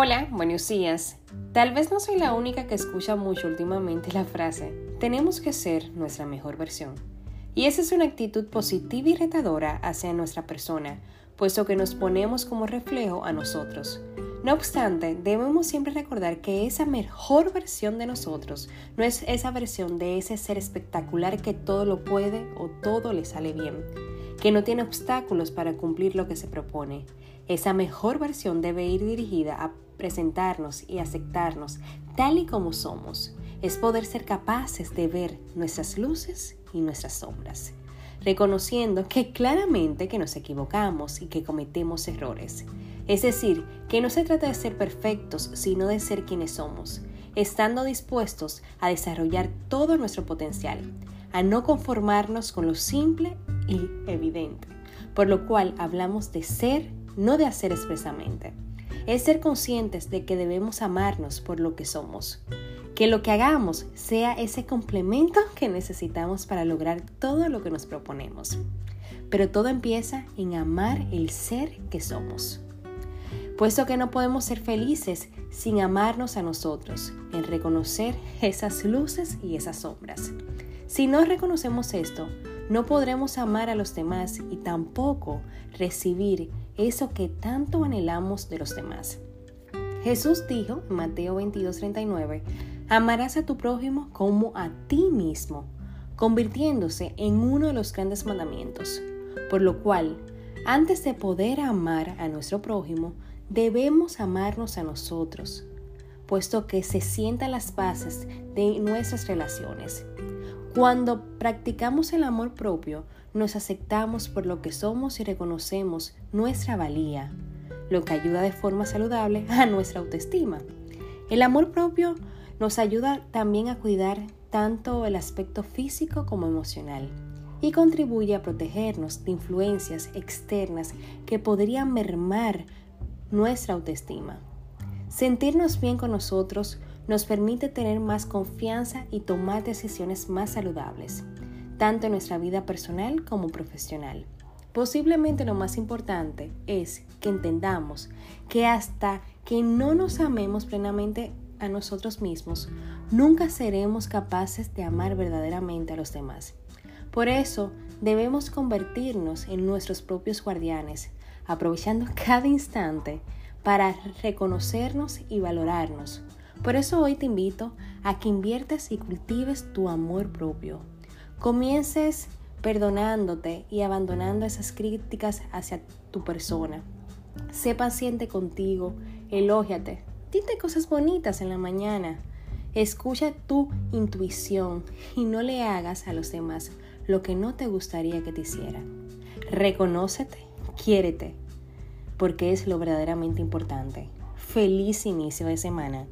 Hola, buenos días. Tal vez no soy la única que escucha mucho últimamente la frase, tenemos que ser nuestra mejor versión. Y esa es una actitud positiva y retadora hacia nuestra persona, puesto que nos ponemos como reflejo a nosotros. No obstante, debemos siempre recordar que esa mejor versión de nosotros no es esa versión de ese ser espectacular que todo lo puede o todo le sale bien, que no tiene obstáculos para cumplir lo que se propone. Esa mejor versión debe ir dirigida a presentarnos y aceptarnos tal y como somos. Es poder ser capaces de ver nuestras luces y nuestras sombras, reconociendo que claramente que nos equivocamos y que cometemos errores. Es decir, que no se trata de ser perfectos, sino de ser quienes somos, estando dispuestos a desarrollar todo nuestro potencial, a no conformarnos con lo simple y evidente, por lo cual hablamos de ser no de hacer expresamente. Es ser conscientes de que debemos amarnos por lo que somos. Que lo que hagamos sea ese complemento que necesitamos para lograr todo lo que nos proponemos. Pero todo empieza en amar el ser que somos. Puesto que no podemos ser felices sin amarnos a nosotros, en reconocer esas luces y esas sombras. Si no reconocemos esto, no podremos amar a los demás y tampoco recibir eso que tanto anhelamos de los demás. Jesús dijo en Mateo 22:39, amarás a tu prójimo como a ti mismo, convirtiéndose en uno de los grandes mandamientos. Por lo cual, antes de poder amar a nuestro prójimo, debemos amarnos a nosotros, puesto que se sientan las bases de nuestras relaciones. Cuando practicamos el amor propio, nos aceptamos por lo que somos y reconocemos nuestra valía, lo que ayuda de forma saludable a nuestra autoestima. El amor propio nos ayuda también a cuidar tanto el aspecto físico como emocional y contribuye a protegernos de influencias externas que podrían mermar nuestra autoestima. Sentirnos bien con nosotros nos permite tener más confianza y tomar decisiones más saludables, tanto en nuestra vida personal como profesional. Posiblemente lo más importante es que entendamos que hasta que no nos amemos plenamente a nosotros mismos, nunca seremos capaces de amar verdaderamente a los demás. Por eso debemos convertirnos en nuestros propios guardianes, aprovechando cada instante para reconocernos y valorarnos, por eso hoy te invito a que inviertas y cultives tu amor propio. Comiences perdonándote y abandonando esas críticas hacia tu persona. Sé paciente contigo, elógiate, dite cosas bonitas en la mañana. Escucha tu intuición y no le hagas a los demás lo que no te gustaría que te hicieran. Reconócete, quiérete, porque es lo verdaderamente importante. Feliz inicio de semana.